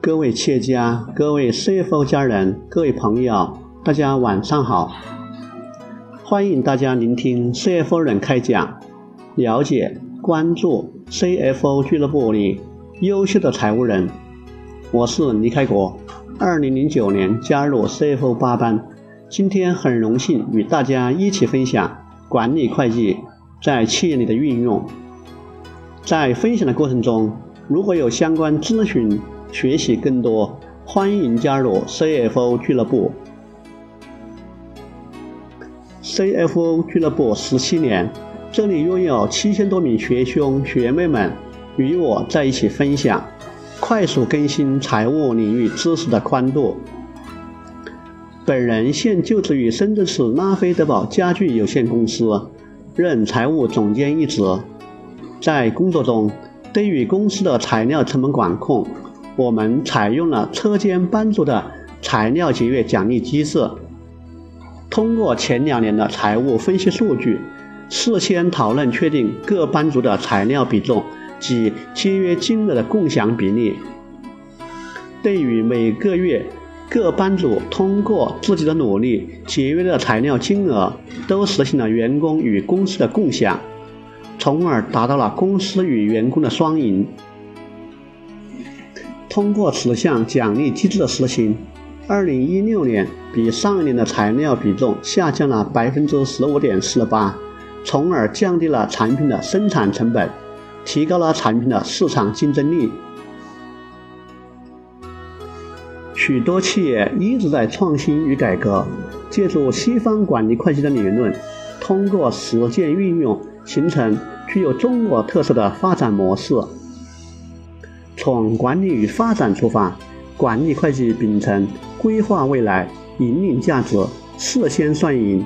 各位企业家、各位 CFO 家人、各位朋友，大家晚上好！欢迎大家聆听 CFO 人开讲，了解、关注 CFO 俱乐部里优秀的财务人。我是李开国，二零零九年加入 CFO 八班，今天很荣幸与大家一起分享管理会计在企业里的运用。在分享的过程中，如果有相关咨询，学习更多，欢迎加入 CFO 俱乐部。CFO 俱乐部十七年，这里拥有七千多名学兄学妹们与我在一起分享，快速更新财务领域知识的宽度。本人现就职于深圳市拉菲德堡家具有限公司，任财务总监一职。在工作中，对于公司的材料成本管控。我们采用了车间班组的材料节约奖励机制，通过前两年的财务分析数据，事先讨论确定各班组的材料比重及节约金额的共享比例。对于每个月各班组通过自己的努力节约的材料金额，都实行了员工与公司的共享，从而达到了公司与员工的双赢。通过此项奖励机制的实行，二零一六年比上一年的材料比重下降了百分之十五点四八，从而降低了产品的生产成本，提高了产品的市场竞争力。许多企业一直在创新与改革，借助西方管理会计的理论，通过实践运用，形成具有中国特色的发展模式。从管理与发展出发，管理会计秉承规划未来、引领价值、事先算赢、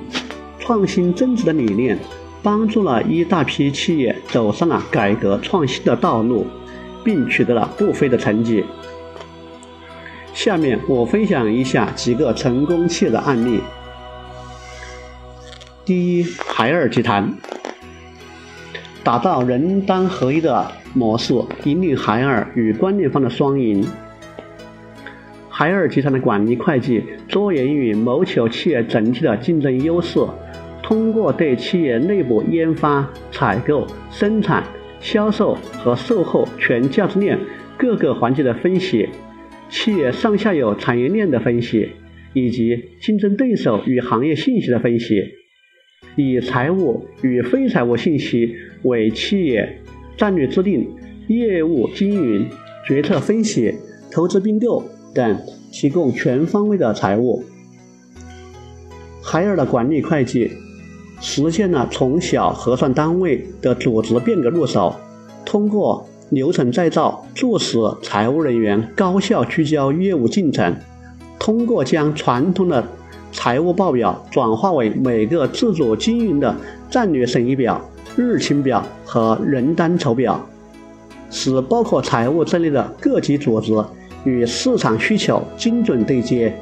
创新增值的理念，帮助了一大批企业走上了改革创新的道路，并取得了不菲的成绩。下面我分享一下几个成功企业的案例。第一，海尔集团打造人单合一的。模式引领海尔与关联方的双赢。海尔集团的管理会计着眼于谋求企业整体的竞争优势，通过对企业内部研发、采购、生产、销售和售后全价值链各个环节的分析，企业上下游产业链的分析，以及竞争对手与行业信息的分析，以财务与非财务信息为企业。战略制定、业务经营、决策分析、投资并购等，提供全方位的财务。海尔的管理会计实现了从小核算单位的组织变革入手，通过流程再造，促使财务人员高效聚焦业务进程；通过将传统的财务报表转化为每个自主经营的战略审议表。日清表和人单酬表，使包括财务在内的各级组织与市场需求精准对接。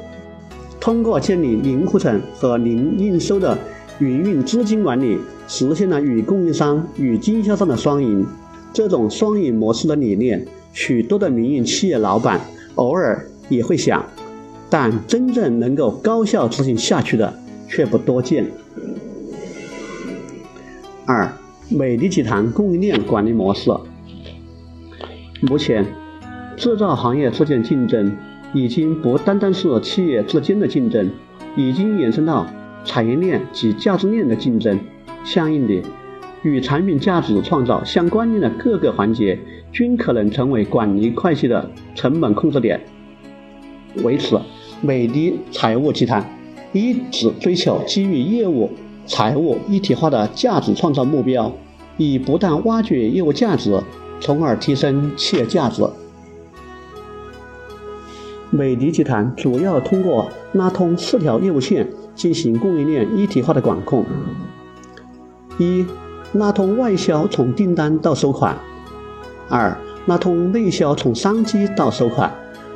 通过建立零库存和零应收的营运资金管理，实现了与供应商与经销商的双赢。这种双赢模式的理念，许多的民营企业老板偶尔也会想，但真正能够高效执行下去的却不多见。二。美的集团供应链管理模式。目前，制造行业之间竞争已经不单单是企业之间的竞争，已经延伸到产业链及价值链的竞争。相应的，与产品价值创造相关联的各个环节均可能成为管理会计的成本控制点。为此，美的财务集团一直追求基于业务。财务一体化的价值创造目标，以不断挖掘业务价值，从而提升企业价值。美的集团主要通过拉通四条业务线进行供应链一体化的管控：一、拉通外销从订单到收款；二、拉通内销从商机到收款。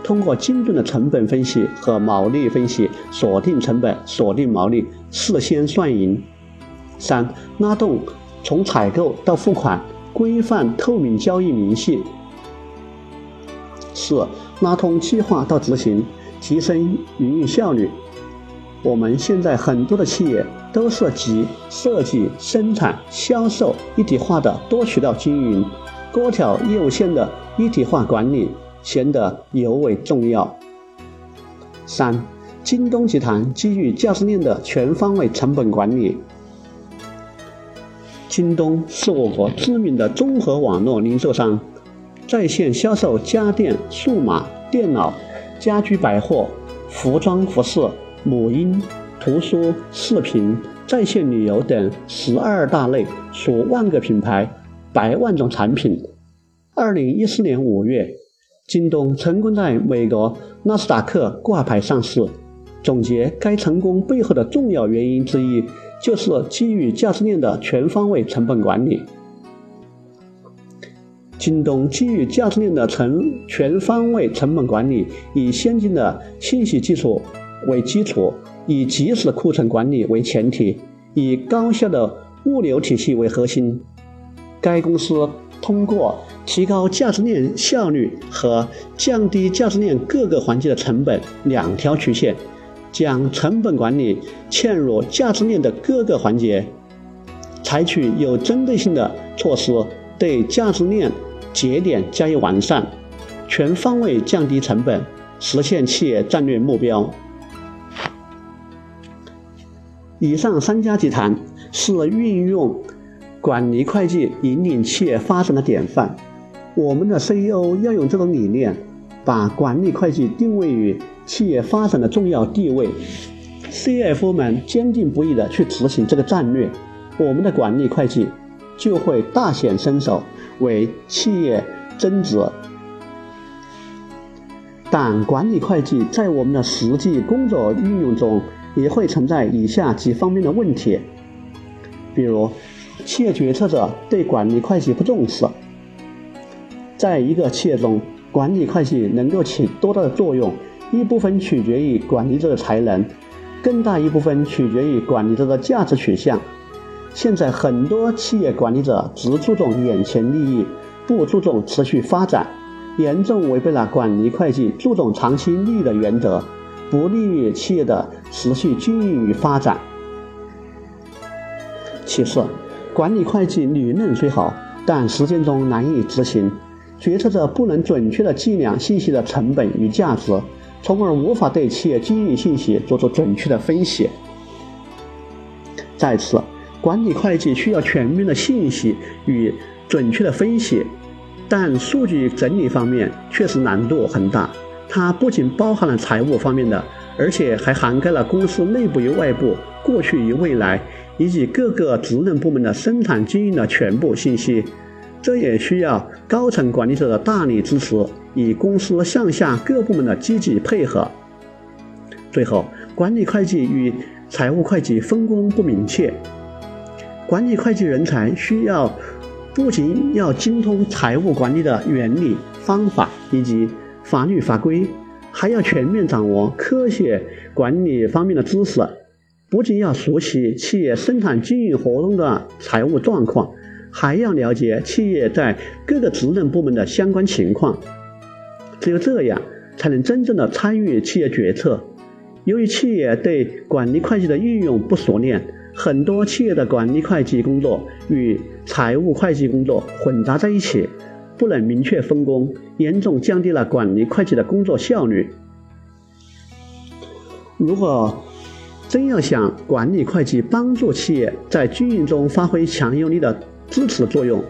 通过精准的成本分析和毛利分析，锁定成本、锁定毛利，事先算赢。三、拉动从采购到付款，规范透明交易明细。四拉通计划到执行，提升营运效率。我们现在很多的企业都是集设计、生产、销售一体化的多渠道经营，多条业务线的一体化管理显得尤为重要。三，京东集团基于价值链的全方位成本管理。京东是我国知名的综合网络零售商，在线销售家电、数码、电脑、家居百货、服装服饰、母婴、图书、视频、在线旅游等十二大类数万个品牌、百万种产品。二零一四年五月，京东成功在美国纳斯达克挂牌上市。总结该成功背后的重要原因之一。就是基于价值链的全方位成本管理。京东基于价值链的成全方位成本管理，以先进的信息技术为基础，以及时库存管理为前提，以高效的物流体系为核心。该公司通过提高价值链效率和降低价值链各个环节的成本两条曲线。将成本管理嵌入价值链的各个环节，采取有针对性的措施，对价值链节点加以完善，全方位降低成本，实现企业战略目标。以上三家集团是运用管理会计引领企业发展的典范。我们的 CEO 要用这种理念，把管理会计定位于。企业发展的重要地位，CFO 们坚定不移地去执行这个战略，我们的管理会计就会大显身手，为企业增值。但管理会计在我们的实际工作运用中，也会存在以下几方面的问题，比如，企业决策者对管理会计不重视。在一个企业中，管理会计能够起多大的作用？一部分取决于管理者的才能，更大一部分取决于管理者的价值取向。现在很多企业管理者只注重眼前利益，不注重持续发展，严重违背了管理会计注重长期利益的原则，不利于企业的持续经营与发展。其次，管理会计理论虽好，但实践中难以执行，决策者不能准确地计量信息的成本与价值。从而无法对企业经营信息做出准确的分析。再次，管理会计需要全面的信息与准确的分析，但数据整理方面确实难度很大。它不仅包含了财务方面的，而且还涵盖了公司内部与外部、过去与未来，以及各个职能部门的生产经营的全部信息。这也需要高层管理者的大力支持。与公司向下各部门的积极配合。最后，管理会计与财务会计分工不明确。管理会计人才需要不仅要精通财务管理的原理、方法以及法律法规，还要全面掌握科学管理方面的知识。不仅要熟悉企业生产经营活动的财务状况，还要了解企业在各个职能部门的相关情况。只有这样，才能真正的参与企业决策。由于企业对管理会计的运用不熟练，很多企业的管理会计工作与财务会计工作混杂在一起，不能明确分工，严重降低了管理会计的工作效率。如果真要想管理会计帮助企业在经营中发挥强有力的支持作用，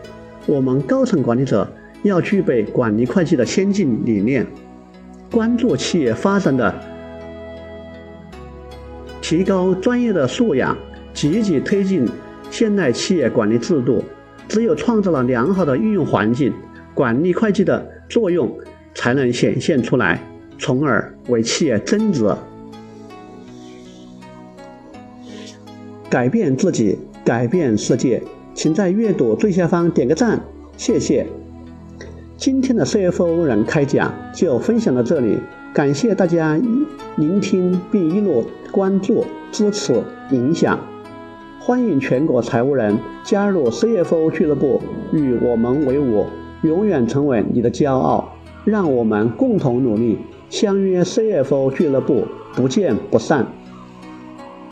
我们高层管理者。要具备管理会计的先进理念，关注企业发展的，提高专业的素养，积极推进现代企业管理制度。只有创造了良好的运用环境，管理会计的作用才能显现出来，从而为企业增值。改变自己，改变世界。请在阅读最下方点个赞，谢谢。今天的 CFO 人开讲就分享到这里，感谢大家聆听并一路关注、支持、影响。欢迎全国财务人加入 CFO 俱乐部，与我们为伍，永远成为你的骄傲。让我们共同努力，相约 CFO 俱乐部，不见不散。